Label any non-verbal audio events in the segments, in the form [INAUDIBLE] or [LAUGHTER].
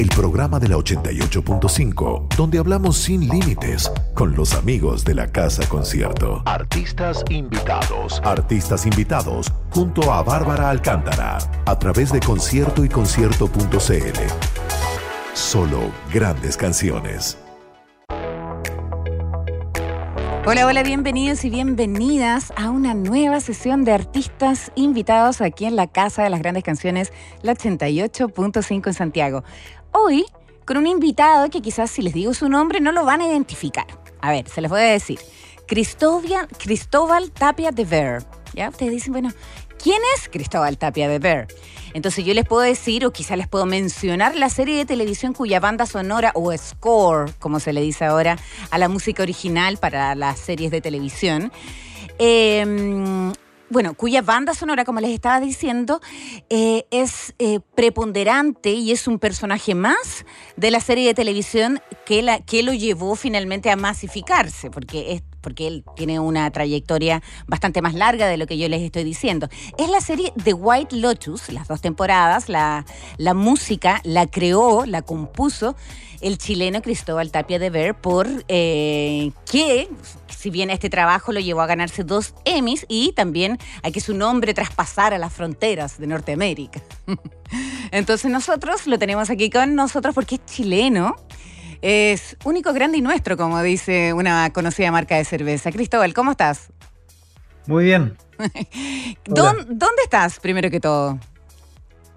El programa de la 88.5, donde hablamos sin límites con los amigos de la Casa Concierto. Artistas invitados. Artistas invitados junto a Bárbara Alcántara a través de concierto y concierto.cl. Solo grandes canciones. Hola, hola, bienvenidos y bienvenidas a una nueva sesión de artistas invitados aquí en la Casa de las Grandes Canciones, la 88.5 en Santiago. Hoy con un invitado que quizás si les digo su nombre no lo van a identificar. A ver, se les voy a decir. Cristóbal, Cristóbal Tapia de Ver. ¿Ya? Ustedes dicen, bueno, ¿quién es Cristóbal Tapia de Ver? Entonces yo les puedo decir o quizás les puedo mencionar la serie de televisión cuya banda sonora o score, como se le dice ahora, a la música original para las series de televisión. Eh, bueno, cuya banda sonora, como les estaba diciendo, eh, es eh, preponderante y es un personaje más de la serie de televisión que, lo llevó finalmente a masificarse, porque él tiene una trayectoria bastante más larga de lo que yo les estoy diciendo. Es la serie The White Lotus, las dos temporadas, la música la creó, la compuso el chileno Cristóbal Tapia de Ver, por eh, que, si bien este trabajo lo llevó a ganarse dos Emmys y también a que su nombre traspasara las fronteras de Norteamérica. [LAUGHS] Entonces nosotros lo tenemos aquí con nosotros porque es chileno. Es único, grande y nuestro, como dice una conocida marca de cerveza. Cristóbal, ¿cómo estás? Muy bien. [LAUGHS] ¿Dónde estás, primero que todo?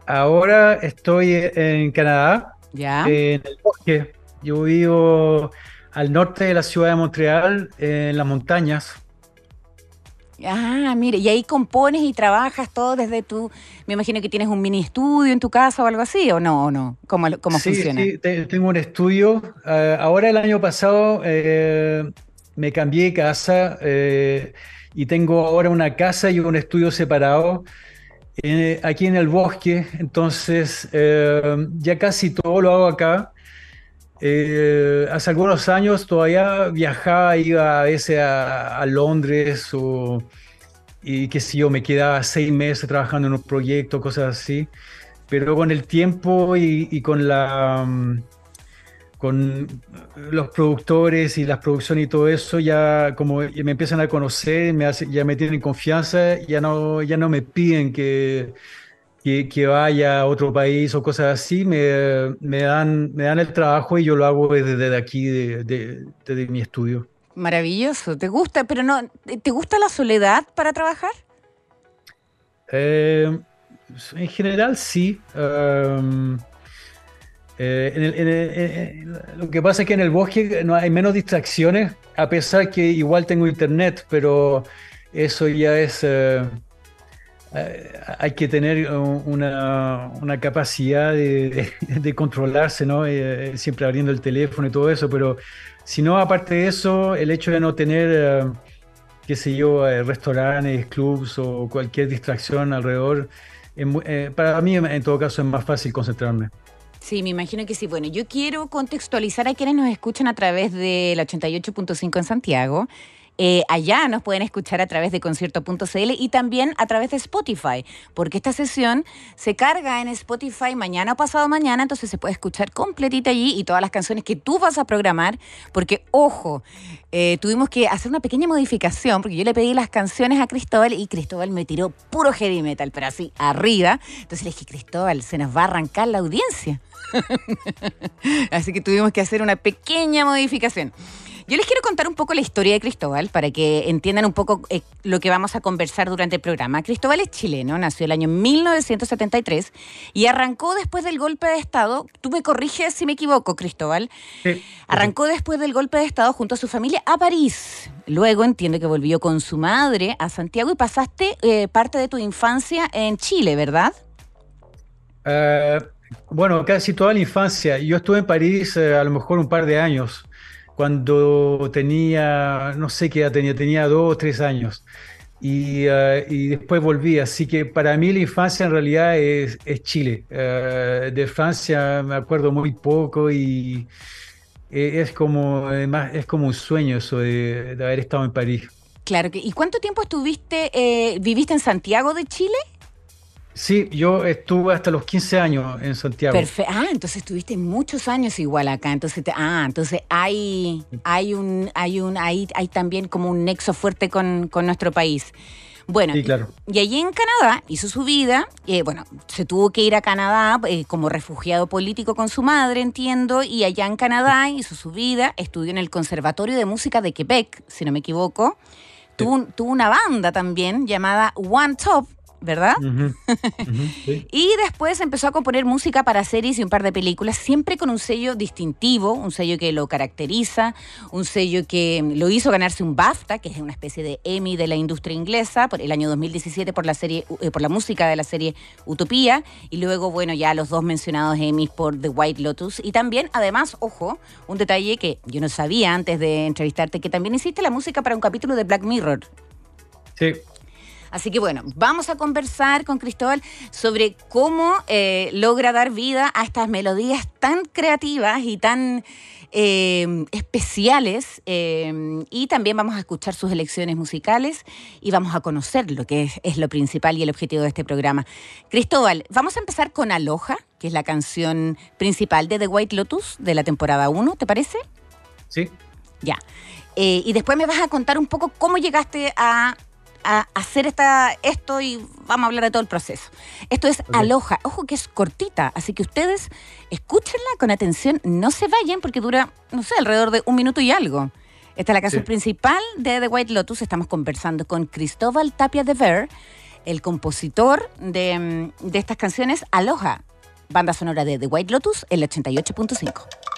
Ahora estoy en Canadá, ¿Ya? en el bosque. Yo vivo al norte de la ciudad de Montreal, en las montañas. Ah, mire, y ahí compones y trabajas todo desde tu. Me imagino que tienes un mini estudio en tu casa o algo así, ¿o no? ¿O no? ¿Cómo, cómo sí, funciona? Sí, te- tengo un estudio. Eh, ahora el año pasado eh, me cambié de casa eh, y tengo ahora una casa y un estudio separado aquí en el bosque. Entonces eh, ya casi todo lo hago acá. Eh, hace algunos años todavía viajaba, iba a veces a, a Londres o, y qué sé yo, me quedaba seis meses trabajando en un proyecto, cosas así. Pero con el tiempo y, y con la mm, con los productores y las producciones y todo eso, ya como me empiezan a conocer, me hace- ya me tienen confianza, ya no, ya no me piden que, que, que vaya a otro país o cosas así, me, me dan, me dan el trabajo y yo lo hago desde, aquí, de, de- desde mi estudio. Maravilloso. ¿Te gusta, pero no, ¿te gusta la soledad para trabajar? Eh, en general sí. Um, eh, lo que pasa es que en el bosque no hay menos distracciones, a pesar que igual tengo internet, pero eso ya es... eh, eh, hay que tener un- una, capacidad de, controlarse, ¿no? Siempre abriendo el teléfono y todo eso, pero si no, aparte de eso, el hecho de no tener... qué sé yo, restaurantes, clubs o cualquier distracción alrededor. para mí, en todo caso, es más fácil concentrarme. Sí, me imagino que sí. Bueno, yo quiero contextualizar a quienes nos escuchan a través del 88.5 en Santiago. Eh, allá nos pueden escuchar a través de concierto.cl y también a través de Spotify, porque esta sesión se carga en Spotify mañana o pasado mañana, entonces se puede escuchar completita allí y todas las canciones que tú vas a programar, porque ojo, eh, tuvimos que hacer una pequeña modificación, porque yo le pedí las canciones a Cristóbal y Cristóbal me tiró puro heavy metal, pero así, arriba. Entonces le dije, Cristóbal, se nos va a arrancar la audiencia. [LAUGHS] Así que tuvimos que hacer una pequeña modificación. Yo les quiero contar un poco la historia de Cristóbal para que entiendan un poco eh, lo que vamos a conversar durante el programa. Cristóbal es chileno, nació el año 1973 y arrancó después del golpe de Estado. Tú me corriges si me equivoco, Cristóbal. Sí. Arrancó después del golpe de Estado junto a su familia a París. Luego entiendo que volvió con su madre a Santiago y pasaste eh, parte de tu infancia en Chile, ¿verdad? Eh, bueno, casi toda la infancia. Yo estuve en París eh, a lo mejor un par de años, cuando tenía, no sé qué edad tenía, tenía dos o tres años. y, eh, y, después volví. Así que para mí la infancia en realidad es, es Chile. Eh, de Francia me acuerdo muy poco y es como, es como un sueño eso de, de haber estado en París. Claro que. ¿Y cuánto tiempo estuviste, eh, viviste en Santiago de Chile? Sí, yo estuve hasta los 15 años en Santiago. Perfecto. Ah, entonces estuviste muchos años igual acá. Entonces, ah, entonces hay, hay un, hay un, hay, hay también como un nexo fuerte con, con nuestro país. Bueno, sí, claro. y allí en Canadá hizo su vida, eh, bueno, se tuvo que ir a Canadá eh, como refugiado político con su madre, entiendo, y allá en Canadá hizo su vida, estudió en el Conservatorio de Música de Quebec, si no me equivoco. Tuvo, tuvo, una banda también llamada One Top, ¿verdad? [LAUGHS] Y después empezó a componer música para series y un par de películas, siempre con un sello distintivo, un sello que lo caracteriza, un sello que lo hizo ganarse un BAFTA, que es una especie de Emmy de la industria inglesa, por el año 2017 por la serie, eh, por la música de la serie Utopía, y luego, bueno, ya los dos mencionados Emmys por The White Lotus. Y también, además, ojo, un detalle que yo no sabía antes de entrevistarte, que también hiciste la música para un capítulo de Black Mirror. Sí, Así que bueno, vamos a conversar con Cristóbal sobre cómo eh, logra dar vida a estas melodías tan creativas y tan eh, especiales. Eh, y también vamos a escuchar sus elecciones musicales y vamos a conocer lo que es, es, lo principal y el objetivo de este programa. Cristóbal, vamos a empezar con Aloha, que es la canción principal de The White Lotus de la temporada 1, ¿te parece? Sí. Ya. y después me vas a contar un poco cómo llegaste a a hacer esta, esto y vamos a hablar de todo el proceso. Esto es Aloha. Ojo que es cortita, así que ustedes escúchenla con atención, no se vayan porque dura, no sé, alrededor de un minuto y algo. Esta es la canción principal de The White Lotus. Estamos conversando con Cristóbal Tapia de Ver, el compositor de, de estas canciones Aloha, banda sonora de The White Lotus, el 88.5.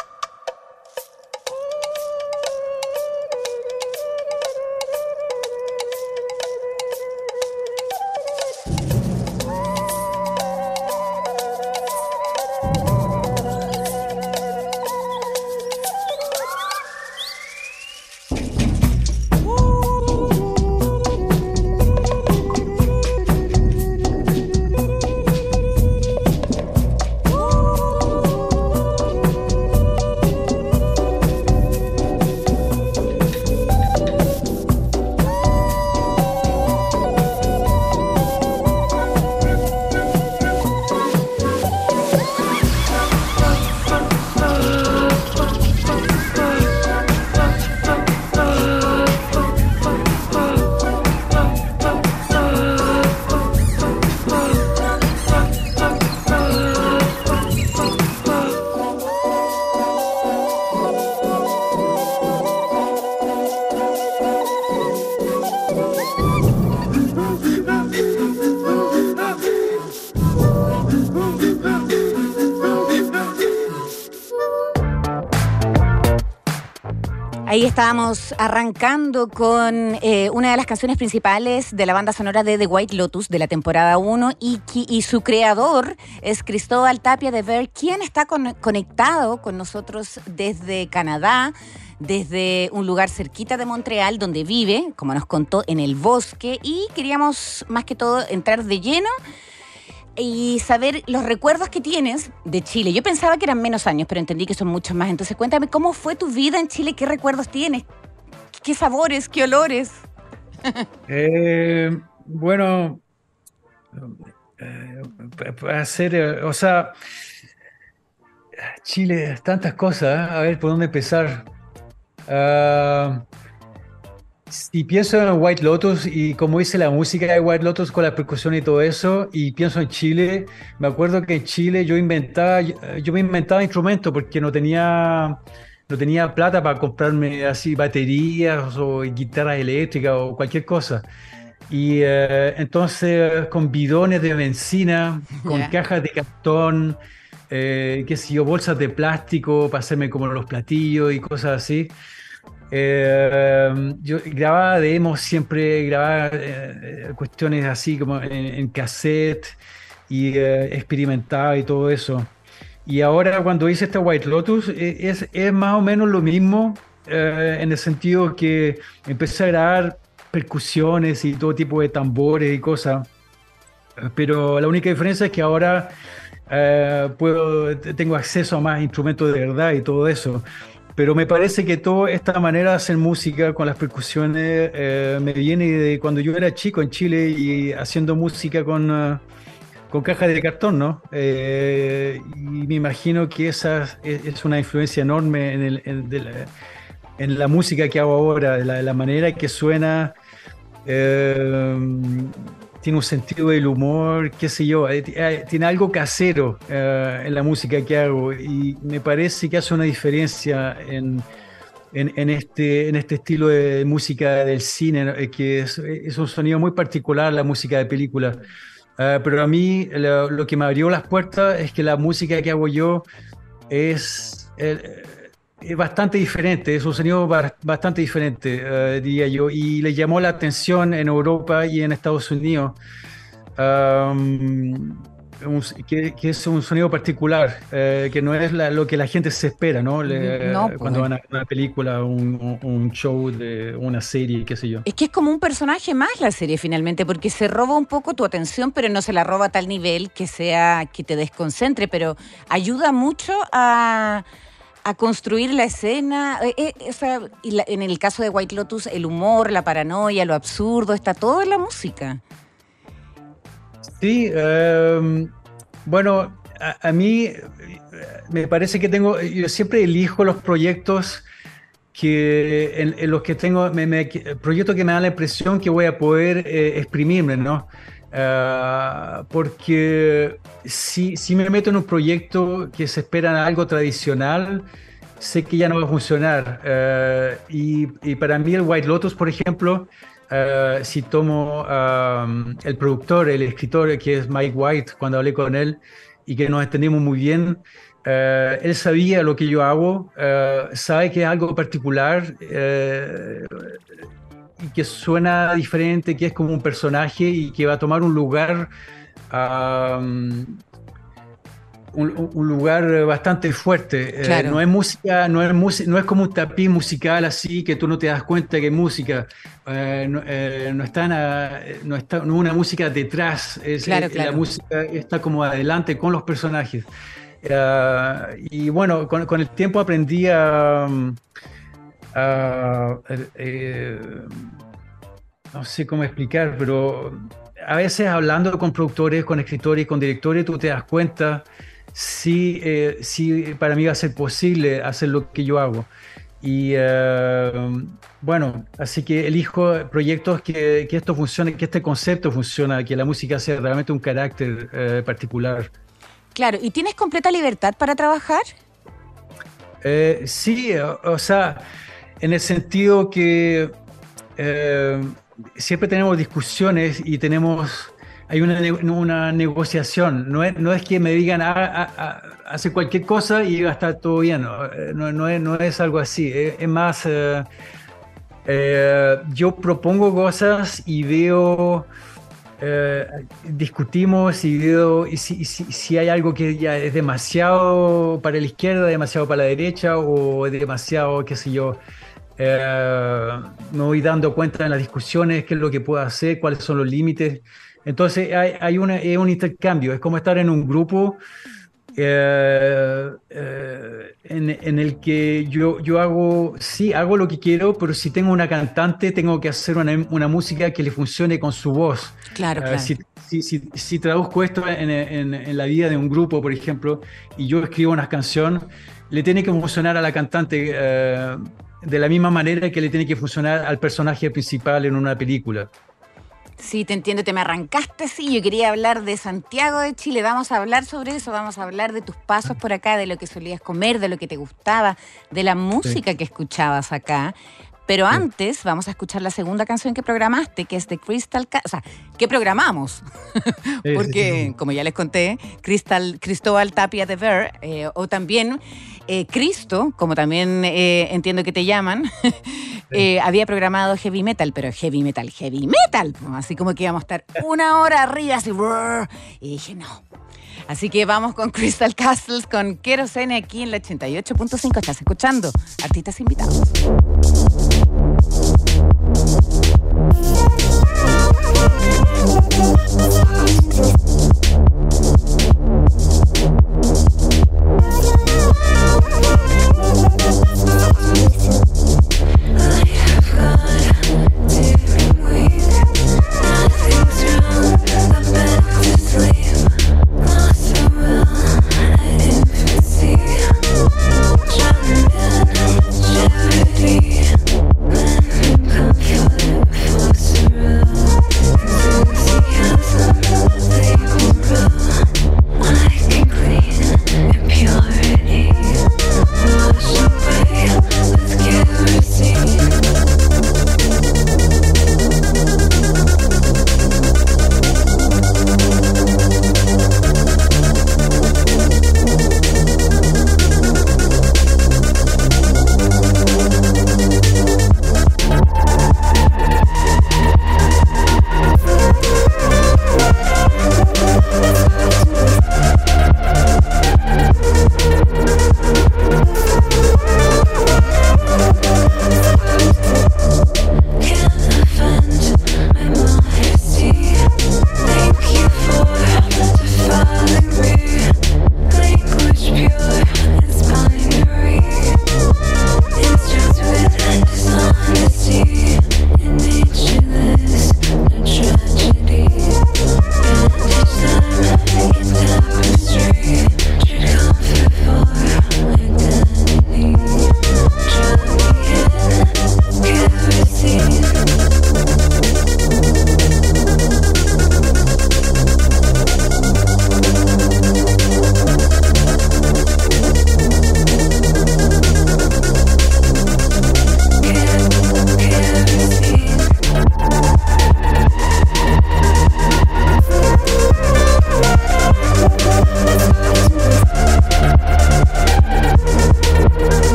Ahí estábamos arrancando con eh, una de las canciones principales de la banda sonora de The White Lotus de la temporada 1 y, y, su creador es Cristóbal Tapia de Ver, quien está conectado con nosotros desde Canadá desde un lugar cerquita de Montreal donde vive, como nos contó, en el bosque. Y queríamos más que todo entrar de lleno y saber los recuerdos que tienes de Chile. Yo pensaba que eran menos años, pero entendí que son muchos más. Entonces cuéntame cómo fue tu vida en Chile, qué recuerdos tienes, qué sabores, qué olores. [LAUGHS] Eh, bueno, eh, hacer, eh, o sea, Chile, tantas cosas. A ver, ¿por dónde empezar? Uh, si pienso en White Lotus y como hice la música de White Lotus con la percusión y todo eso, y pienso en Chile, me acuerdo que en Chile yo inventaba, yo me inventaba instrumentos porque no tenía, no tenía plata para comprarme así baterías o guitarras eléctricas o cualquier cosa. Y eh, entonces con bidones de benzina, con cajas de cartón, eh, qué sé yo, bolsas de plástico para hacerme como los platillos y cosas así. Eh, yo grababa demos, siempre grababa eh, cuestiones así como en, cassette y eh, experimentaba y todo eso. Y ahora cuando hice esta White Lotus es, es más o menos lo mismo en el sentido que empecé a grabar percusiones y todo tipo de tambores y cosas. Pero la única diferencia es que ahora eh, puedo, tengo acceso a más instrumentos de verdad y todo eso. Pero me parece que toda esta manera de hacer música con las percusiones eh, me viene de cuando yo era chico en Chile y haciendo música con, uh, con cajas de cartón, ¿no? Eh, y me imagino que esa es, una influencia enorme en, el, en, la, música que hago ahora, de la, la manera que suena. Eh, tiene un sentido del humor, qué sé yo, eh, eh, tiene algo casero eh, en la música que hago y me parece que hace una diferencia en, en, este, en este estilo de música del cine, que es, es, un sonido muy particular, la música de película. pero a mí lo, que me abrió las puertas es que la música que hago yo es es bastante diferente, es un sonido bastante diferente, uh, diría yo, y le llamó la atención en Europa y en Estados Unidos, um, que, que, es un sonido particular, uh, que no es la, lo que la gente se espera, ¿no? Le, no pues. Cuando van a una película, un, un, show de una serie, qué sé yo. Es que es como un personaje más la serie finalmente, porque se roba un poco tu atención, pero no se la roba a tal nivel que sea que te desconcentre, pero ayuda mucho a a construir la escena. Eh, eh, y en el caso de White Lotus, el humor, la paranoia, lo absurdo, está todo en la música. Sí, em, bueno, a, mí me parece que tengo, yo siempre elijo los proyectos que en, los que tengo, proyectos que me dan la impresión que voy a poder eh, exprimirme, ¿no? Ah, porque si, si, me meto en un proyecto que se espera algo tradicional, sé que ya no va a funcionar. Ah, y, y, para mí el White Lotus, por ejemplo, ah, si tomo el productor, el escritor, que es Mike White, cuando hablé con él y que nos entendimos muy bien, él sabía lo que yo hago, sabe que es algo particular y que suena diferente, que es como un personaje y que va a tomar un lugar, un, lugar bastante fuerte. Eh, no es música, no es, no es como un tapiz musical así que tú no te das cuenta que es música. Eh, no, eh, no, está no está no una música detrás, es, la música está como adelante con los personajes. y bueno, con, con, el tiempo aprendí a Eh, no sé cómo explicar, pero a veces hablando con productores, con escritores, con directores, tú te das cuenta si, eh, si para mí va a ser posible hacer lo que yo hago. Y eh, bueno, así que elijo proyectos que, que, esto funcione, que este concepto funcione, que la música sea realmente un carácter particular. Claro, ¿y tienes completa libertad para trabajar? sí, o sea, en el sentido que eh, siempre tenemos discusiones y tenemos, hay una, una negociación, no es, no es, que me digan, ah, ah, ah, hace cualquier cosa y va a estar todo bien, no, eh, no, es, no es, algo así, es, más, eh, yo propongo cosas y veo... discutimos y veo si, si, si, hay algo que ya es demasiado para la izquierda, demasiado para la derecha o demasiado, qué sé yo, eh, me voy dando cuenta en las discusiones qué es lo que puedo hacer, cuáles son los límites. Entonces hay, hay un intercambio, es como estar en un grupo eh, eh, en, el que yo, yo hago, sí, hago lo que quiero, pero si tengo una cantante, tengo que hacer una, una música que le funcione con su voz. Claro, claro. Si, si, si, traduzco esto en, en, la vida de un grupo, por ejemplo, y yo escribo una canción, le tiene que funcionar a la cantante de la misma manera que le tiene que funcionar al personaje principal en una película. Sí, te entiendo, te me arrancaste, sí, yo quería hablar de Santiago de Chile, vamos a hablar sobre eso, vamos a hablar de tus pasos por acá, de lo que solías comer, de lo que te gustaba, de la música que escuchabas acá. Pero antes vamos a escuchar la segunda canción que programaste, que es de Crystal, o sea, que programamos, [LAUGHS] porque como ya les conté, Crystal, Cristóbal Tapia de Ver, eh, o también eh, Cristo, como también eh, entiendo que te llaman, [LAUGHS] había programado heavy metal, pero heavy metal, heavy metal. Así como que íbamos a estar una hora arriba, así, y dije, no. Así que vamos con Crystal Castles, con Kerosene aquí en la 88.5. Estás escuchando, artistas invitados.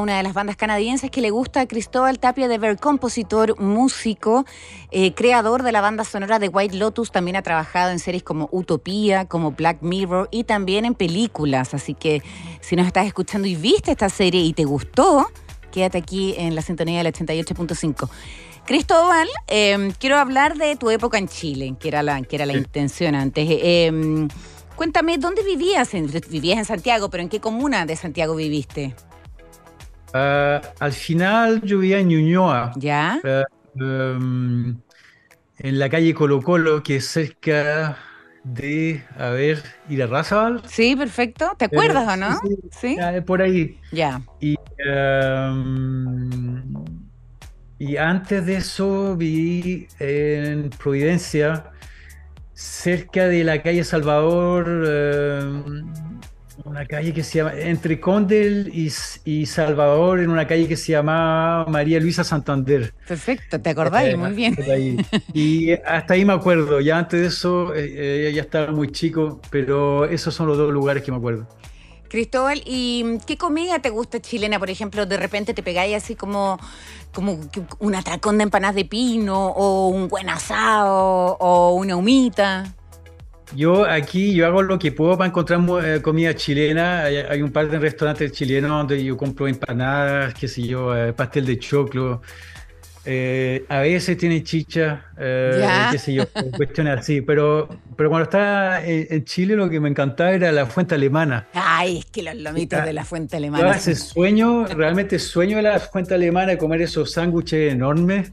Una de las bandas canadienses que le gusta a Cristóbal Tapia de Ver, compositor, músico, eh, creador de la banda sonora de White Lotus. También ha trabajado en series como Utopía, como Black Mirror y también en películas. Así que si nos estás escuchando y viste esta serie y te gustó, quédate aquí en la sintonía del 88.5. Cristóbal, em, quiero hablar de tu época en Chile, que era la, que era la intención antes. Em, cuéntame, ¿dónde vivías? Vivías en Santiago, pero ¿en qué comuna de Santiago viviste? Uh, al final yo vivía en Ñuñoa. ¿Ya? Uh, um, en la calle Colo Colo, que es cerca de, a ver, ir a Razabal. Sí, perfecto. ¿Te acuerdas o no? Sí, por ahí. Ya. Y, um, y antes de eso viví en Providencia, cerca de la calle Salvador. Una calle que se llama, entre Condel y, Salvador, en una calle que se llama María Luisa Santander. Perfecto, te acordáis, muy bien. Y hasta ahí me acuerdo, ya antes de eso eh, ya estaba muy chico, pero esos son los dos lugares que me acuerdo. Cristóbal, ¿y qué comida te gusta chilena? Por ejemplo, de repente te pegáis así como, como un atracón de empanadas de pino, o un buen asado, o una humita. Yo aquí yo hago lo que puedo para encontrar eh, comida chilena. Hay, un par de restaurantes chilenos donde yo compro empanadas, qué sé yo, eh, pastel de choclo. Eh, a veces tiene chicha, qué sé yo, [LAUGHS] cuestiones así. Pero, pero cuando estaba en, Chile lo que me encantaba era la fuente alemana. Ay, es que los lomitos de la fuente alemana. Yo ese sueño, realmente sueño de la fuente alemana de comer esos sándwiches enormes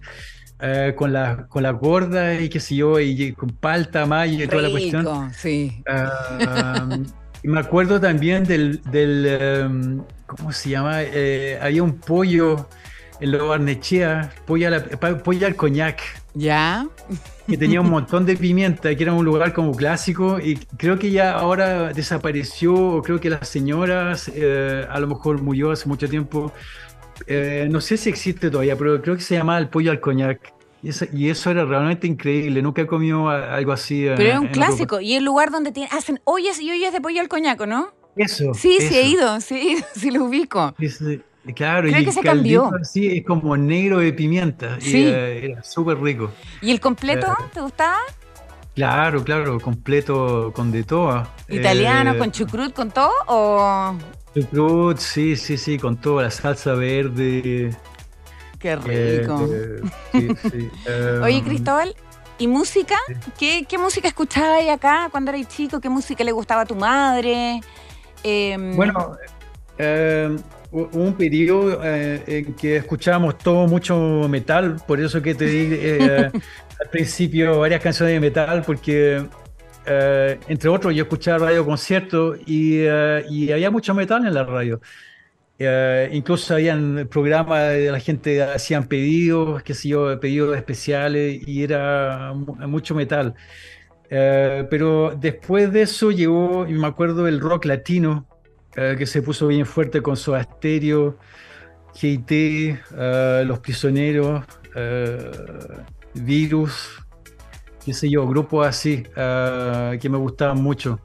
eh, con la con la gorda y qué sé yo, y, con palta, mayo y toda la cuestión. sí. Ah, [LAUGHS] y me acuerdo también del, del em, ¿cómo se llama? Eh, había un pollo en lo Barnechea, pollo, pollo al coñac. Ya. Que tenía un montón de pimienta, que era un lugar como clásico y creo que ya ahora desapareció, o creo que las señoras eh, a lo mejor murió hace mucho tiempo. Eh, no sé si existe todavía, pero creo que se llamaba el pollo al coñac. Y eso, era realmente increíble. Nunca he comido algo así. Pero es un clásico. Y el lugar donde hacen ollas y ollas de pollo al coñac, ¿no? Eso. Sí, sí he ido, sí, [LAUGHS] sí lo ubico. Claro, Creo y que se cambió. Sí, es como negro de pimienta. Sí. Eh, era súper rico. ¿Y el completo? Eh, ¿Te gustaba? Claro, claro, completo con de todo. ¿Italiano, con chucrut, con todo? ¿O Chucrut, sí, sí, sí, con toda la salsa verde. Qué rico. Eh, sí, sí. [LAUGHS] Oye, Em, Cristóbal, ¿y música? ¿Qué, qué música escuchabas acá cuando eras chico? ¿Qué música le gustaba a tu madre? Em, Bueno, eh, hubo un periodo eh, en que escuchábamos todo mucho metal, por eso que te di eh, [LAUGHS] al principio varias canciones de metal, porque eh, entre otros yo escuchaba radio concierto y, eh, y había mucho metal en la radio. Eh, incluso habían programas de la gente hacían pedidos, qué sé yo, pedidos especiales y era mu- mucho metal. Eh, pero después de eso llegó, me acuerdo, el rock latino, que se puso bien fuerte con Soda Stereo, G.I.T., eh, Los Prisioneros, Virus, qué sé yo, grupos así, eh, que me gustaban mucho.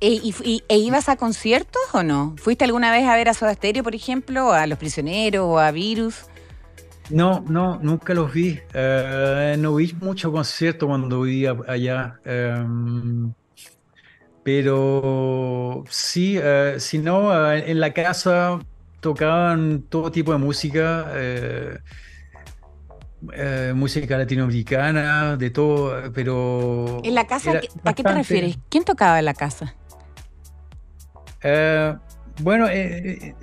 ¿E, y- e ibas a conciertos o no? ¿Fuiste alguna vez a ver a Soda Stereo, por ejemplo, a Los Prisioneros o a Virus? No, no, nunca los vi. Eh, no vi mucho concierto cuando vivía allá. em, pero sí, eh, si no, eh, en la casa tocaban todo tipo de música, eh, música latinoamericana, de todo, pero... ¿En la casa? ¿a qué- ¿A qué te bastante- refieres? ¿Quién tocaba en la casa? Eh, bueno, eh, eh,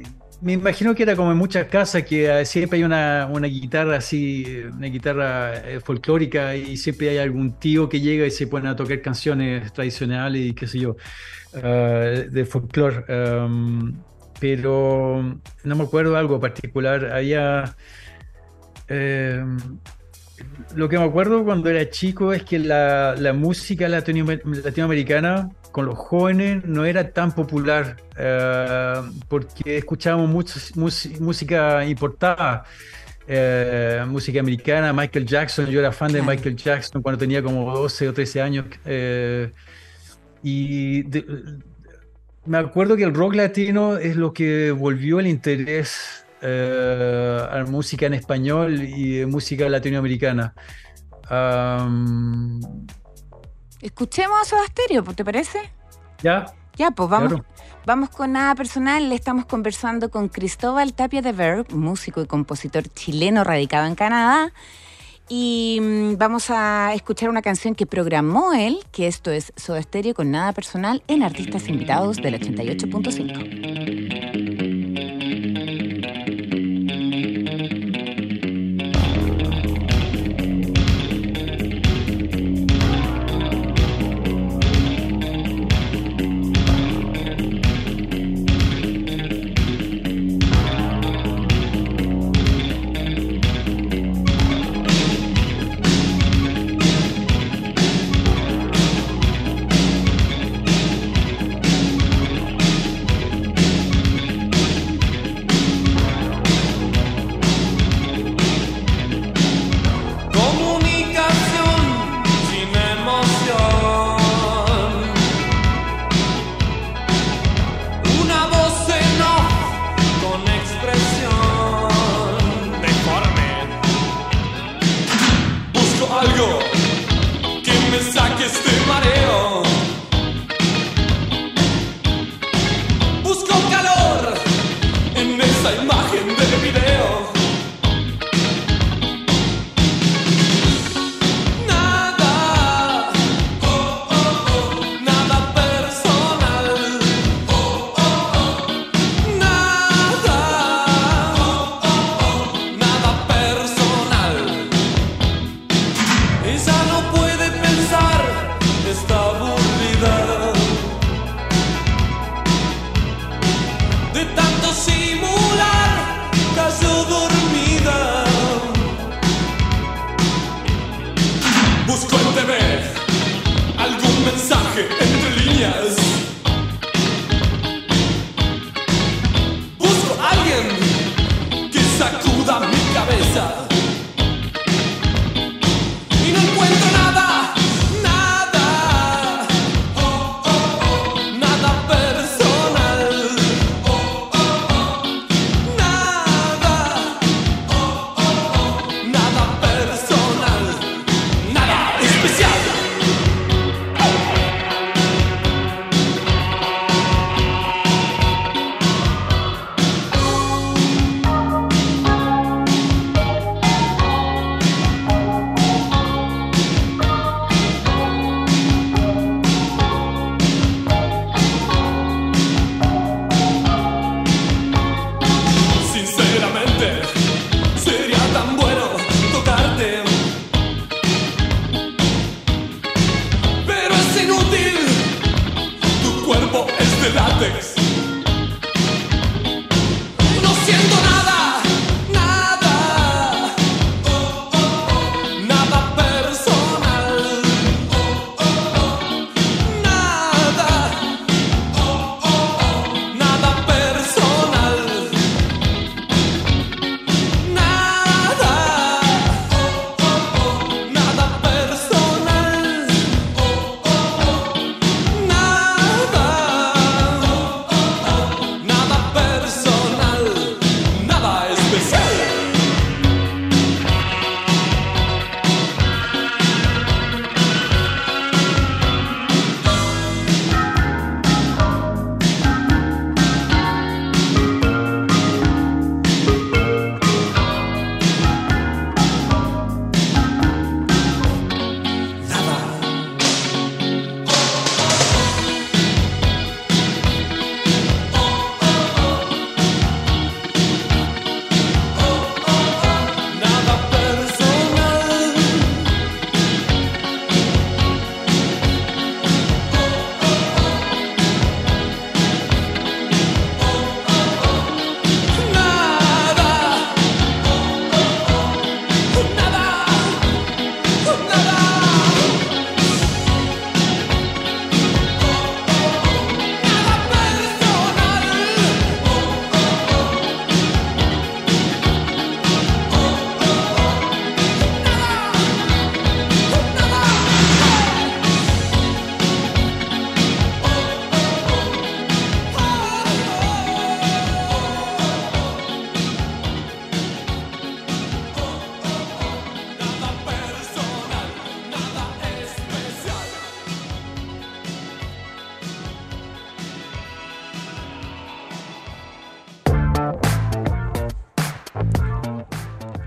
me imagino que era como en muchas casas que eh, siempre hay una, una guitarra así, una guitarra folclórica y siempre hay algún tío que llega y se pone a tocar canciones tradicionales y qué sé yo, eh, de folclore. Um, pero no me acuerdo algo particular. Había... eh, lo que me acuerdo cuando era chico es que la, la música latinoamer- latinoamericana con los jóvenes no era tan popular eh, porque escuchábamos mucho, mus- música importada, eh, música americana, Michael Jackson, yo era fan de Michael Jackson cuando tenía como 12 o 13 años eh, y de- me acuerdo que el rock latino es lo que volvió el interés eh, a música en español y música latinoamericana. Am, Escuchemos a Soda Stereo, ¿te parece? ¿Ya? Ya, pues vamos, Claro. vamos con nada personal. Le estamos conversando con Cristóbal Tapia de Verb, músico y compositor chileno radicado en Canadá. Y mm, vamos a escuchar una canción que programó él, que esto es Soda Stereo con nada personal en Artistas Invitados del 88.5.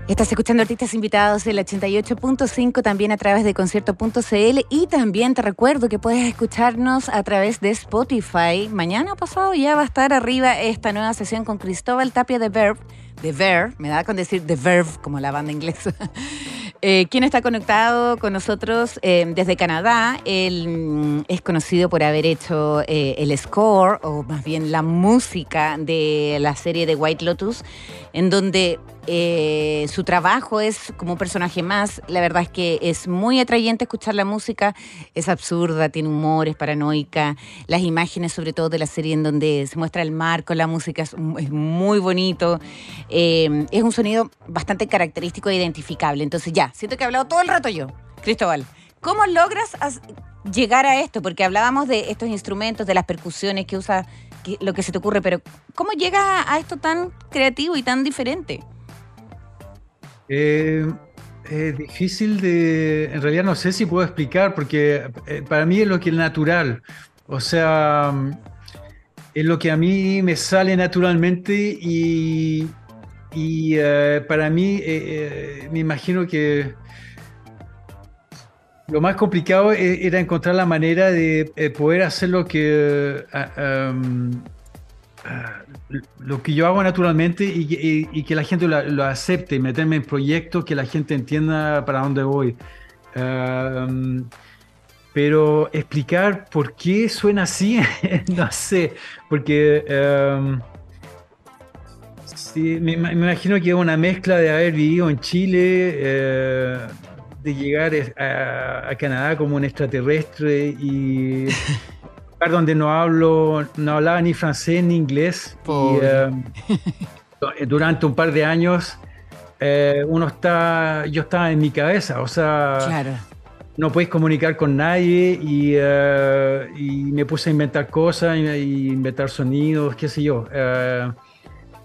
Estás escuchando artistas invitados el 88.5 también a través de concierto.cl y también te recuerdo que puedes escucharnos a través de Spotify. Mañana pasado ya va a estar arriba esta nueva sesión con Cristóbal Tapia de Verb. De Verb, me da con decir The Verb como la banda inglesa. [LAUGHS] Eh, quien está conectado con nosotros eh, desde Canadá, él mm, es conocido por haber hecho eh, el score, o más bien la música de la serie de White Lotus, en donde eh, su trabajo es como un personaje más. La verdad es que es muy atrayente escuchar la música, es absurda, tiene humor, es paranoica. Las imágenes, sobre todo de la serie en donde se muestra el mar con la música, es, muy bonito. Eh, es un sonido bastante característico e identificable. Entonces ya, siento que he hablado todo el rato yo, Cristóbal. ¿Cómo logras as- llegar a esto? Porque hablábamos de estos instrumentos, de las percusiones que usa, lo que se te ocurre, pero ¿cómo llegas a esto tan creativo y tan diferente? Eh, es difícil de, en realidad no sé si puedo explicar, porque eh, para mí es lo que es natural. O sea, es lo que a mí me sale naturalmente y, y, eh, para mí eh, eh, me imagino que lo más complicado e- era encontrar la manera de eh, poder hacer lo que, ah, ah, lo que yo hago naturalmente y, y- y que la gente lo, lo acepte, meterme en proyectos que la gente entienda para dónde voy. Um, pero explicar por qué suena así, [LAUGHS] no sé, porque um, sí, me, me imagino que es una mezcla de haber vivido en Chile, eh, de llegar es- a, a Canadá como un extraterrestre y [LAUGHS] lugar donde no hablo, no hablaba ni francés ni inglés. Y, eh, [LAUGHS] durante un par de años eh, uno está, yo estaba en mi cabeza, o sea, Claro. no puedes comunicar con nadie y, eh, y me puse a inventar cosas y, inventar sonidos, qué sé yo. eh,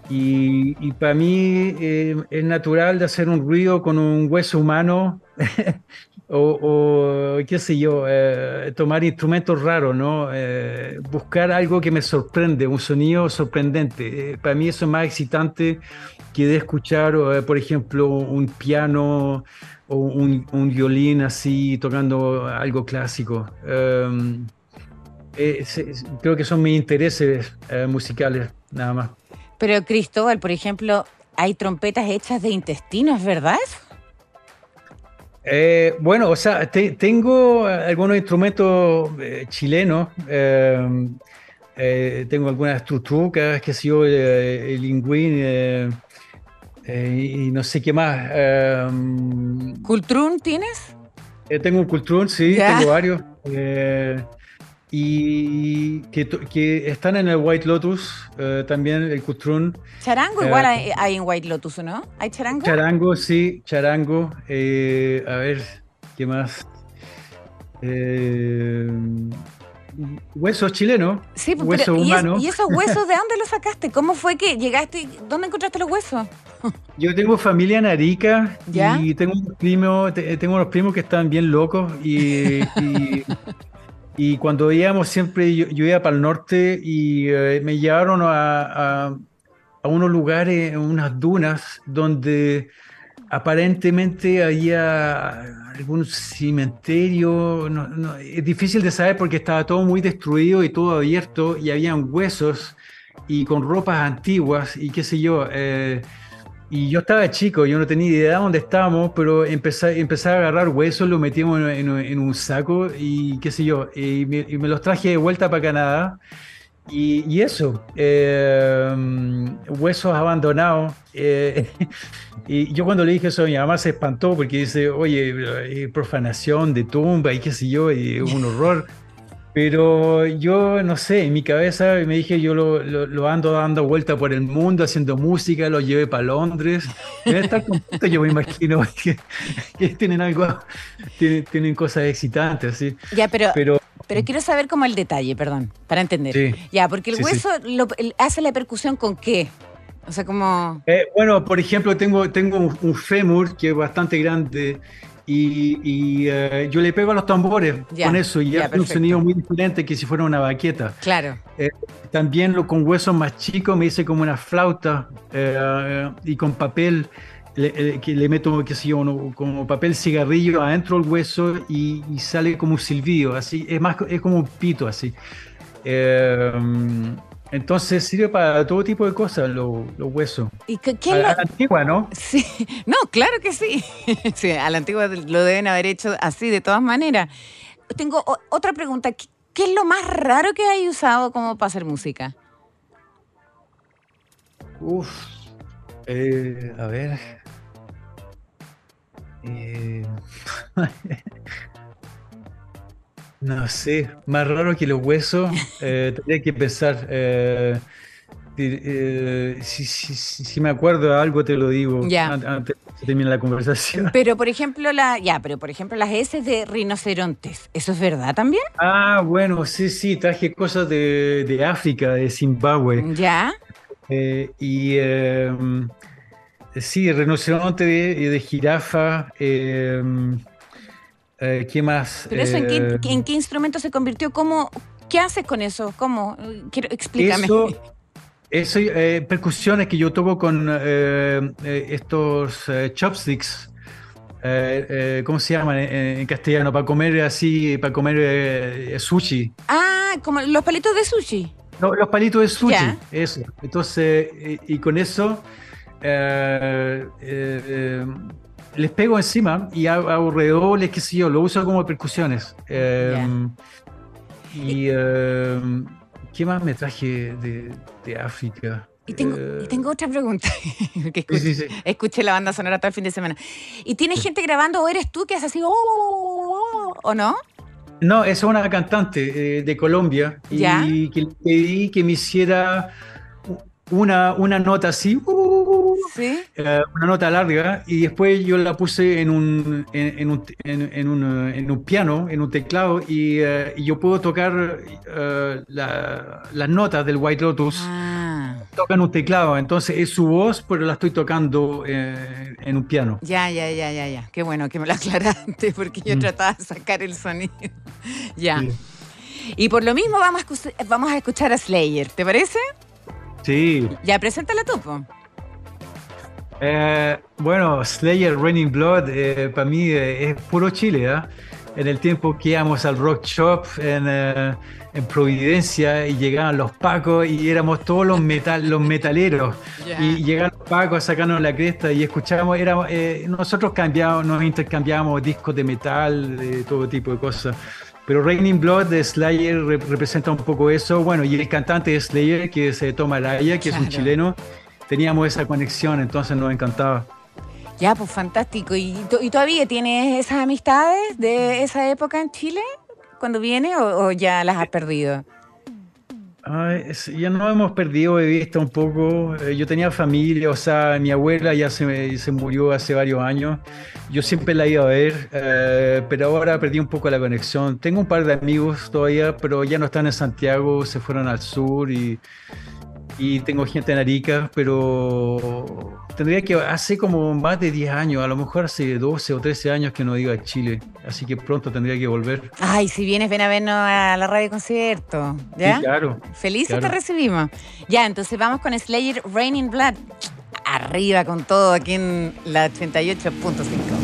y, y para mí eh, es natural de hacer un ruido con un hueso humano [LAUGHS] o, o, qué sé yo, eh, tomar instrumentos raros, ¿no? Eh, buscar algo que me sorprende, un sonido sorprendente. Eh, para mí eso es más excitante que de escuchar, eh, por ejemplo, un piano o un, un violín así tocando algo clásico. Um, eh, creo que son mis intereses eh, musicales, nada más. Pero Cristóbal, por ejemplo, hay trompetas hechas de intestinos, ¿verdad? Eh, bueno, o sea, te- tengo algunos instrumentos eh, chilenos. eh, eh, tengo algunas tutucas, que sé yo, el lingüín y no sé qué más. eh, ¿Cultrún tienes? Tengo un cultrón, sí, Ya. tengo varios. Y que, están en el White Lotus, eh, también el cultrón. Charango Eh, igual hay, hay en White Lotus, ¿o ¿no? ¿Hay charango? Charango, sí, charango. eh, a ver, ¿qué más? Huesos chilenos, Sí, pues, hueso pero ¿y, es- humano. ¿y esos [LAUGHS] huesos de dónde los sacaste? ¿Cómo fue que llegaste? ¿Dónde encontraste los huesos? [LAUGHS] Yo tengo familia en Arica ¿Ya? y tengo unos primos, te- tengo unos primos que están bien locos y, y, [LAUGHS] y cuando íbamos siempre yo, yo iba para el norte y eh, me llevaron a, a- a unos lugares, unas dunas donde aparentemente había algún cementerio, no- no, es difícil de saber porque estaba todo muy destruido y todo abierto y habían huesos y con ropas antiguas y qué sé yo. eh, y yo estaba chico, yo no tenía idea de dónde estábamos, pero empecé, empecé a agarrar huesos, los metimos en, en- en un saco y qué sé yo, y me, y me los traje de vuelta para Canadá. Y, y eso, eh, huesos abandonados. eh, [LAUGHS] y yo cuando le dije eso mi mamá se espantó porque dice, oye, eh, profanación de tumba y qué sé yo, y un horror. Pero yo no sé, en mi cabeza me dije, yo lo, lo- lo ando dando vuelta por el mundo haciendo música, lo llevé para Londres. Deben estar contentos, yo me imagino [LAUGHS] que, que tienen algo, tienen, tienen cosas excitantes, así. Ya, pero, pero, Pero quiero saber como el detalle, perdón, para entender. Sí. Ya, porque el Sí, sí. hueso lo- el- hace la percusión con qué? O sea, como... Eh, bueno, por ejemplo, tengo, tengo un, un fémur que es bastante grande y, y, eh, yo le pego a los tambores Ya, con eso y ya, hace un sonido muy diferente que si fuera una baqueta. Claro. También lo, con huesos más chicos me hice como una flauta eh, y con papel le, eh, que le meto, qué sé yo, uno- como papel cigarrillo adentro del hueso y, y sale como un silbido, así, es más, es como un pito así. Eh, entonces sirve para todo tipo de cosas lo- los huesos. ¿Y qué, qué A, es lo- a la antigua, ¿no? Sí, [LAUGHS] no, claro que sí. [LAUGHS] sí, a la antigua lo deben haber hecho así de todas maneras. Tengo o- otra pregunta. ¿Qué, qué es lo más raro que hay usado como para hacer música? Uf. Eh, a ver. Eh, [LAUGHS] no sé, más raro que los huesos. eh, tendría que pensar. eh, eh, si, si- si- si me acuerdo de algo, te lo digo. Ya. an- Antes de que termine la conversación. Pero por ejemplo, la, ya, pero por ejemplo las heces de rinocerontes, ¿eso es verdad también? Ah, bueno, sí, sí, traje cosas de, de África, de Zimbabue. Ya. Eh, y eh, sí, rinoceronte de, de jirafa. Eh, ¿Qué más? Pero eso en qué, Eh, en qué instrumento se convirtió, ¿cómo? ¿Qué haces con eso? ¿Cómo? Quiero, explícame. Eso, eso eh, percusiones que yo toco con eh, estos chopsticks. eh, eh, ¿Cómo se llaman en, en castellano? Para comer así, para comer eh, sushi. Ah, como los palitos de sushi. No, los palitos de sushi, eso. Entonces, eh, y con eso les pego encima y hago, redobles, qué sé yo, lo uso como percusiones. Eh, y eh, ¿qué más me traje de, de África? Y tengo, Eh, y tengo otra pregunta. [LAUGHS] porque escuché, sí, sí. escuché la banda sonora todo el fin de semana. ¿Y tienes gente grabando o eres tú que haces así, "Oh", o no? No, es una cantante eh, de Colombia Ya. y que le pedí que me hiciera una, una nota así, uh, Sí. eh, una nota larga, y después yo la puse en un, en, en un, en, un, eh, en un piano, en un teclado, y, eh, y yo puedo tocar eh, la- las notas del White Lotus. Ah, Toca en un teclado, entonces es su voz, pero la estoy tocando en un piano. ya, ya, ya, ya, ya. Qué bueno que me lo aclaraste porque yo Mm. trataba de sacar el sonido. [LAUGHS] ya. Sí. Y por lo mismo vamos a, vamos a escuchar a Slayer, ¿te parece? Sí. Ya, preséntala tú, po. Eh, bueno, Slayer Raining Blood eh, para mí eh, es puro Chile. ¿ah? En el tiempo que íbamos al Rock Shop en, eh, en Providencia y llegaban los pacos y éramos todos los, metal, los metaleros. [LAUGHS] Ya. Y llegaban los pacos a sacarnos la cresta y escuchábamos, éramos, nosotros cambiábamos, nos intercambiábamos discos de metal, de todo tipo de cosas. Pero Raining Blood de Slayer re- representa un poco eso. Bueno, y el cantante de Slayer, que es eh, Tom Araya, que es un chileno, teníamos esa conexión, entonces nos encantaba. Ya, pues fantástico. ¿Y, to- y todavía tienes esas amistades de esa época en Chile? ¿Cuando viene o, o ya las has perdido? Ay, ya no hemos perdido de vista un poco. Eh, Yo tenía familia, o sea, mi abuela ya se, se murió hace varios años. Yo siempre la iba a ver, eh, pero ahora perdí un poco la conexión. Tengo un par de amigos todavía, pero ya no están en Santiago, se fueron al sur y, y tengo gente en Arica, pero tendría que, hace como más de 10 años, a lo mejor hace 12 o 13 años que no iba a Chile, así que pronto tendría que volver. Ay, si vienes, ven a vernos a la radio concierto. ¿Ya? Sí, claro. Felices claro. te recibimos. Ya, entonces vamos con Slayer Raining Blood. Arriba con todo aquí en la 88.5.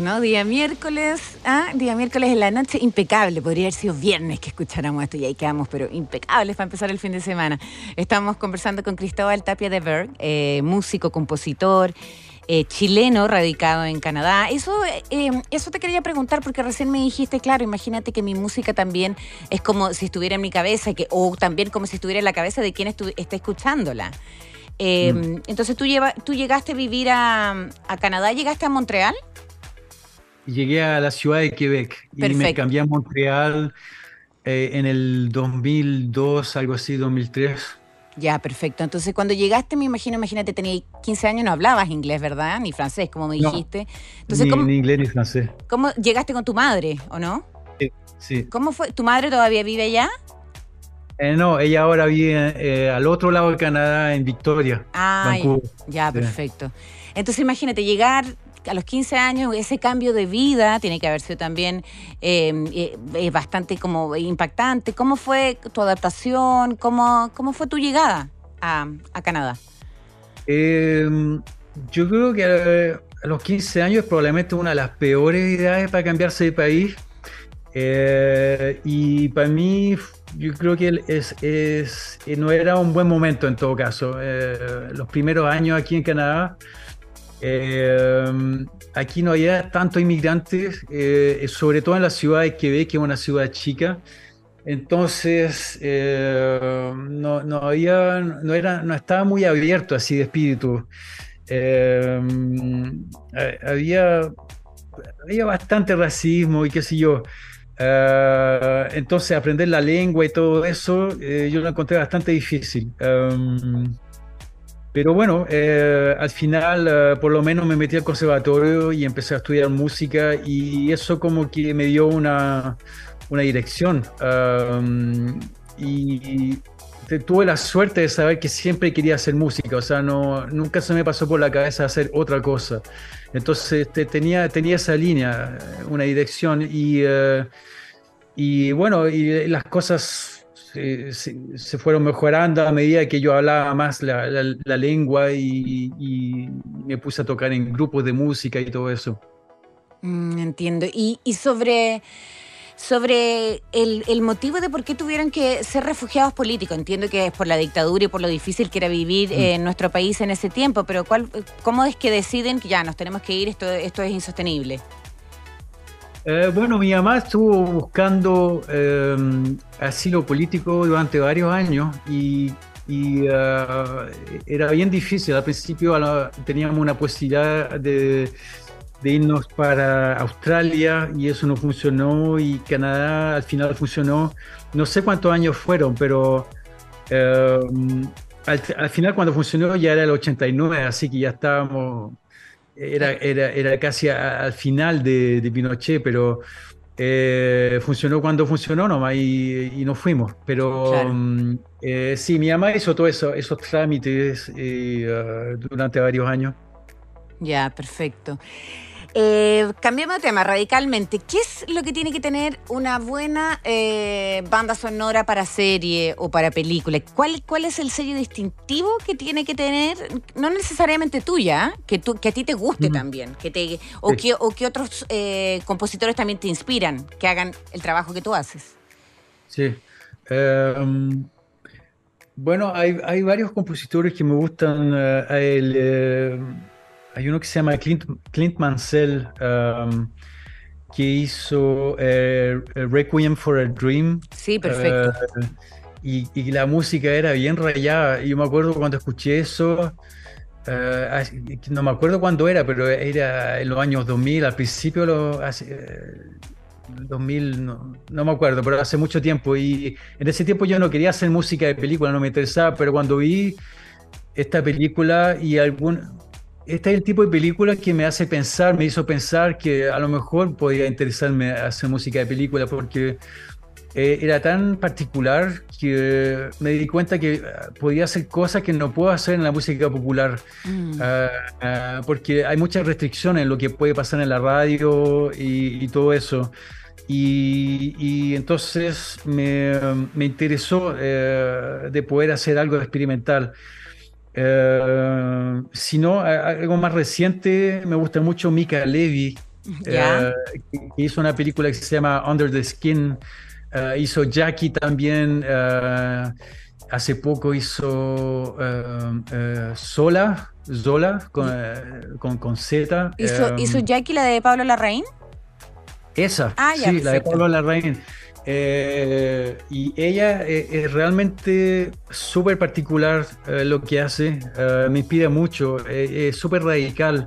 ¿no? Día miércoles, ah, día miércoles en la noche, impecable. Podría haber sido viernes que escucháramos esto y ahí quedamos, pero impecables para empezar el fin de semana. Estamos conversando con Cristóbal Tapia de Berg, eh, músico, compositor, eh, chileno, radicado en Canadá. Eso, eh, eso te quería preguntar porque recién me dijiste, claro, imagínate que mi música también es como si estuviera en mi cabeza, que, o también como si estuviera en la cabeza de quien está escuchándola. Eh, Mm. Entonces tú, lleva, tú llegaste a vivir a, a Canadá, llegaste a Montreal. Llegué a la ciudad de Quebec y me cambié a Montreal eh, en el 2002, algo así, 2003. Ya, perfecto. Entonces, cuando llegaste, me imagino, imagínate, tenías 15 años, no hablabas inglés, ¿verdad? Ni francés, como me dijiste. Entonces, Ni, ¿cómo, ni inglés ni francés. cómo llegaste con tu madre, o no? Sí. ¿Cómo fue? ¿Tu madre todavía vive allá? Eh, no, ella ahora vive eh, al otro lado de Canadá, en Victoria, Ah, Vancouver. ya, Sí. perfecto. Entonces, imagínate, llegar a los 15 años, ese cambio de vida tiene que haber sido también eh, eh, eh, bastante como impactante. ¿Cómo fue tu adaptación? ¿Cómo, cómo fue tu llegada a, Canadá? Eh, yo creo que a los 15 años probablemente una de las peores edades para cambiarse de país. Eh, y para mí, yo creo que no era un buen momento en todo caso. Los primeros años aquí en Canadá, eh, aquí no había tantos inmigrantes, eh, sobre todo en la ciudad de Quebec, que es una ciudad chica. Entonces, eh, no, no había, no era, no estaba muy abierto así de espíritu. Eh, ha- había, había bastante racismo y qué sé yo. Eh, entonces, aprender la lengua y todo eso, eh, yo lo encontré bastante difícil. Um, pero bueno, eh, al final eh, por lo menos me metí al conservatorio y empecé a estudiar música y eso como que me dio una, una dirección. Um, y tuve la suerte de saber que siempre quería hacer música, o sea, no, nunca se me pasó por la cabeza hacer otra cosa. Entonces te- tenía, tenía esa línea, una dirección y, eh, y bueno, y las cosas se, se- se fueron mejorando a medida que yo hablaba más la, la- la lengua y, y me puse a tocar en grupos de música y todo eso. Mm, entiendo. Y, y sobre, sobre el, el motivo de por qué tuvieron que ser refugiados políticos. Entiendo que es por la dictadura y por lo difícil que era vivir eh, en nuestro país en ese tiempo, pero ¿cuál, ¿cómo es que deciden que ya nos tenemos que ir, esto, esto es insostenible? Eh, bueno, mi mamá estuvo buscando eh, asilo político durante varios años y, eh, era bien difícil. Al principio la- teníamos una posibilidad de, irnos para Australia y eso no funcionó y Canadá al final funcionó. No sé cuántos años fueron, pero eh, al, al final cuando funcionó ya era el 89, así que ya estábamos era, era, era casi a- al final de, de Pinochet, pero eh, funcionó cuando funcionó nomás y, y nos fuimos. Pero Claro. mm, eh, sí, mi mamá hizo todos eso, esos trámites eh, durante varios años. Ya, perfecto. Eh, cambiemos de tema radicalmente. ¿Qué es lo que tiene que tener una buena eh, banda sonora para serie o para película? ¿Cuál, ¿Cuál es el sello distintivo que tiene que tener? No necesariamente tuya, ¿eh? que, tú, que a ti te guste también, que te, o, Sí. que, o que otros eh, compositores también te inspiran, que hagan el trabajo que tú haces. Sí. Em, bueno, hay, hay varios compositores que me gustan. el, hay uno que se llama Clint, Clint Mansell, em, que hizo eh, Requiem for a Dream. Sí, perfecto. Eh, y, y la música era bien rayada. Y Yo me acuerdo cuando escuché eso, eh, no me acuerdo cuándo era, pero era en los años 2000, al principio, lo, hace, eh, 2000, no, no me acuerdo, pero hace mucho tiempo. Y en ese tiempo yo no quería hacer música de película, no me interesaba, pero cuando vi esta película y algún... Este es el tipo de película que me hace pensar, me hizo pensar que a lo mejor podía interesarme hacer música de película porque eh, era tan particular que me di cuenta que ah, podía hacer cosas que no puedo hacer en la música popular. Mm. Ah, ah, porque hay muchas restricciones en lo que puede pasar en la radio y, y todo eso. Y, y entonces me, me interesó eh, de poder hacer algo experimental. Eh, si no, algo más reciente, me gusta mucho Mika Levy, eh, que hizo una película que se llama Under the Skin. Eh, hizo Jackie también. eh, hace poco hizo Sola, Zola, con, eh, con, con Z. ¿Hizo, ¿Hizo Jackie la de Pablo Larraín? esa, Ah, ya, sí, la de. Pablo Larraín. Eh, y ella eh, es realmente súper particular eh, lo que hace, eh, me inspira mucho, eh, es súper radical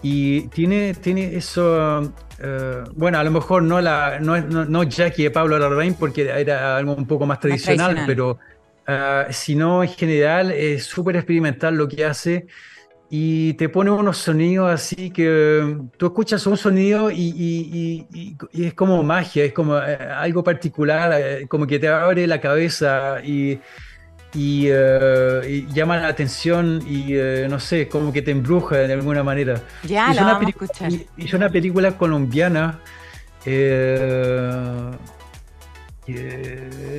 y tiene, tiene eso, bueno, a lo mejor no, la, no, no, no Jackie de Pablo Larraín porque era algo un poco más tradicional, tradicional. pero sino en general es súper experimental lo que hace y te pone unos sonidos así que tú escuchas un sonido y, y- y- y- es como magia, es como eh, algo particular, eh, como que te abre la cabeza y, y, y llama la atención y eh, no sé, como que te embruja de alguna manera. Ya, Hizo una escuchar. hi- Hizo una película colombiana, eh,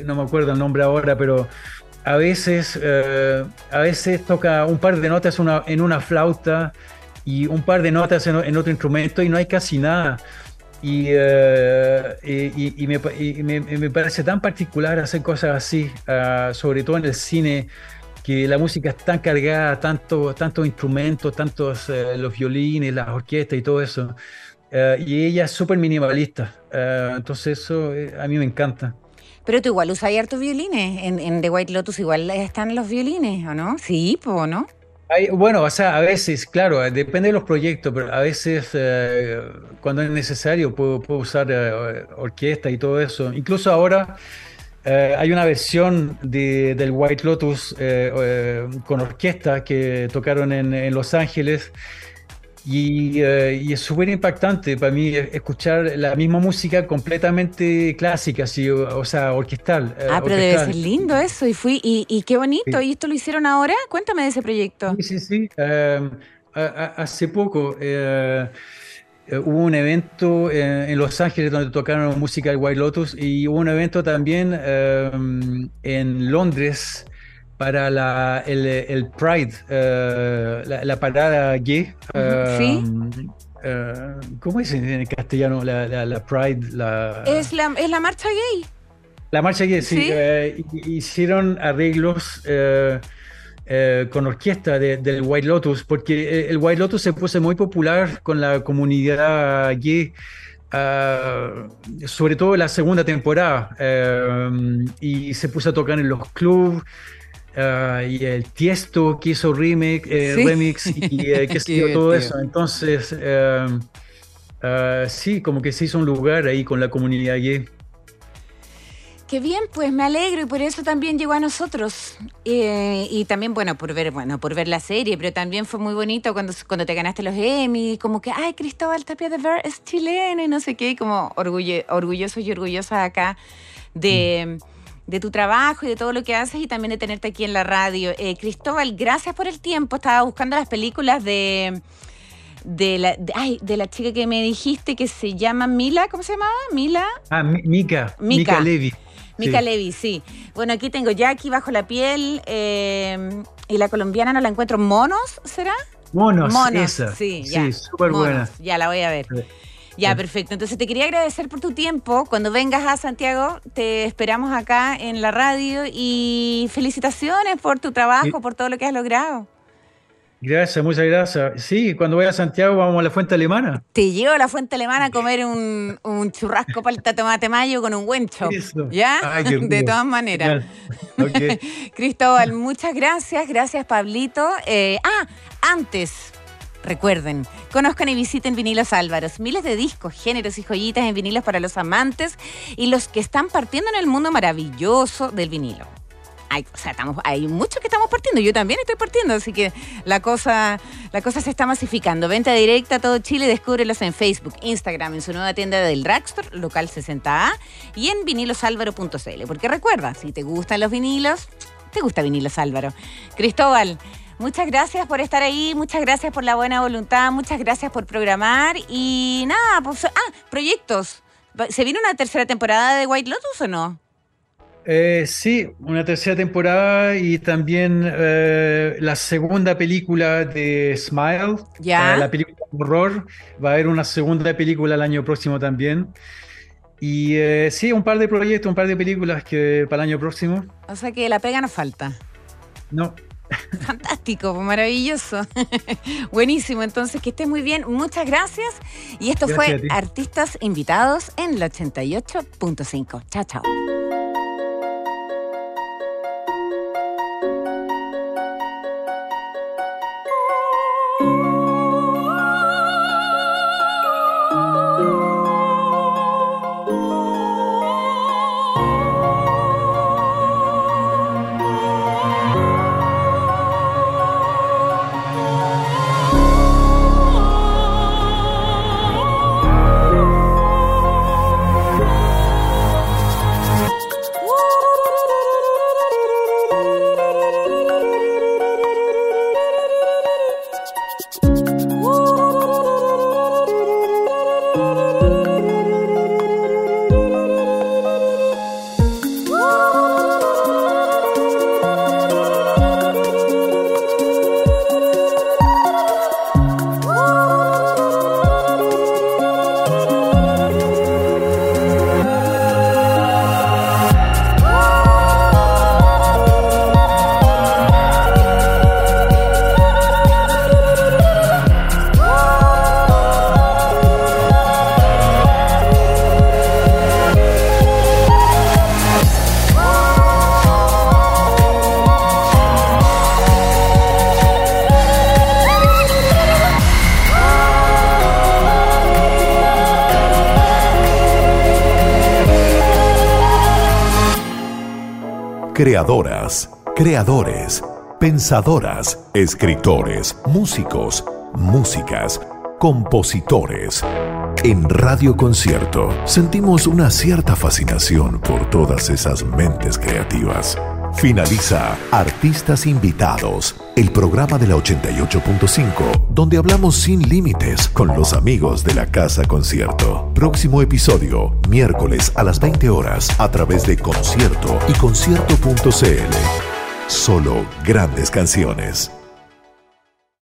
no me acuerdo el nombre ahora, pero a veces, eh, a veces toca un par de notas una- en una flauta y un par de notas en, en otro instrumento y no hay casi nada. Y, eh, y- y- me, y me- me parece tan particular hacer cosas así, ah, sobre todo en el cine, que la música es tan cargada, tanto, tantos instrumentos, tantos eh, los violines, las orquestas y todo eso. Eh, y ella es súper minimalista. Eh, entonces eso a mí me encanta. Pero tú igual usas hartos violines. En, en The White Lotus igual están los violines, ¿o no? Sí, po, ¿no? Bueno, o sea, a veces, claro, eh, depende de los proyectos, pero a veces eh, cuando es necesario puedo, puedo usar eh, orquesta y todo eso. Incluso ahora hay una versión de- del White Lotus con orquesta que tocaron en, en Los Ángeles y, eh, y es súper impactante para mí escuchar la misma música completamente clásica, así, o, o sea, orquestal. eh, Ah, pero debe ser lindo eso. Y fui, y, y qué bonito. Sí. ¿Y esto lo hicieron ahora? Cuéntame de ese proyecto. Sí, sí, sí. Eh, a- a- hace poco eh, eh, hubo un evento eh, en Los Ángeles donde tocaron música del White Lotus y hubo un evento también eh, en Londres para la, el, el Pride, eh, la, la parada gay. eh, sí. eh, ¿Cómo es en castellano la, la- la Pride? La, Es la, es la marcha gay. la marcha gay, sí. Sí. hi- hicieron arreglos eh, con orquesta de- del White Lotus, porque el White Lotus se puso muy popular con la comunidad gay, sobre todo en la segunda temporada, eh, y se puso a tocar en los clubs. Ah, y el Tiesto que hizo remake, eh, Sí. remix y eh, [LAUGHS] qué sé Qué yo, todo eso. Entonces, eh, ah, sí, como que se hizo un lugar ahí con la comunidad gay. Qué bien, pues me alegro y por eso también llegó a nosotros. Eh, y también, bueno, por ver, bueno, por ver la serie, pero también fue muy bonito cuando, cuando te ganaste los Emmy, como que, ay, Cristóbal Tapia de Ver es chileno y no sé qué, y como orgulle, orgulloso y orgullosa acá de, de tu trabajo y de todo lo que haces y también de tenerte aquí en la radio. Eh, Cristóbal, gracias por el tiempo. Estaba buscando las películas de... De la, de, ay, de la chica que me dijiste que se llama Mila, ¿cómo se llamaba? Mila. Ah, Mi- Mika, Mika. Mika Levy. Mika Sí. Levy, sí. Bueno, aquí tengo Jackie bajo la piel eh, y la colombiana no la encuentro. ¿Monos será? Monos, Monos, esa. sí, ya. súper buena. Ya la voy a ver. Ya, perfecto. Entonces te quería agradecer por tu tiempo. Cuando vengas a Santiago, te esperamos acá en la radio y felicitaciones por tu trabajo, por todo lo que has logrado. Gracias, muchas gracias. Sí, cuando vaya a Santiago vamos a la Fuente Alemana. Te llevo a la fuente alemana a comer un, un churrasco palta tomate mayo con un buen chop. Eso. ¿Ya? Ay, De todas maneras. [LAUGHS] [LAUGHS] Cristóbal, muchas gracias. Gracias, Pablito. Eh, ah, antes. Recuerden, conozcan y visiten Vinilos Álvaros. Miles de discos, géneros y joyitas en vinilos para los amantes y los que están partiendo en el mundo maravilloso del vinilo. Hay, o sea, estamos, hay muchos que estamos partiendo. Yo también estoy partiendo, así que la cosa, la cosa se está masificando. Venta directa a todo Chile. Descúbrelos en Facebook, Instagram, en su nueva tienda del Dragstore, local 60A, y en vinilosalvaro.cl. Porque recuerda, si te gustan los vinilos, te gusta Vinilos Álvaro. Cristóbal, muchas gracias por estar ahí, muchas gracias por la buena voluntad, muchas gracias por programar y nada, pues, ah, proyectos. ¿Se viene una tercera temporada de White Lotus o no? Eh, sí, una tercera temporada y también eh, la segunda película de Smile, Ya. eh, la película de horror. Va a haber una segunda película el año próximo también. Y eh, sí, un par de proyectos, un par de películas que para el año próximo. O sea que la pega no falta. No, [LAUGHS] Fantástico, maravilloso. [LAUGHS] Buenísimo, entonces que esté muy bien. Muchas gracias. Y esto Gracias fue ti. Artistas Invitados en la 88.5. Chao, chao. Creadoras, creadores, pensadoras, escritores, músicos, músicas, compositores. En Radio Concierto sentimos una cierta fascinación por todas esas mentes creativas. Finaliza Artistas Invitados, el programa de la 88.5, donde hablamos sin límites con los amigos de la Casa Concierto. Próximo episodio, miércoles a las 20 horas, a través de Concierto y concierto.cl. Solo grandes canciones.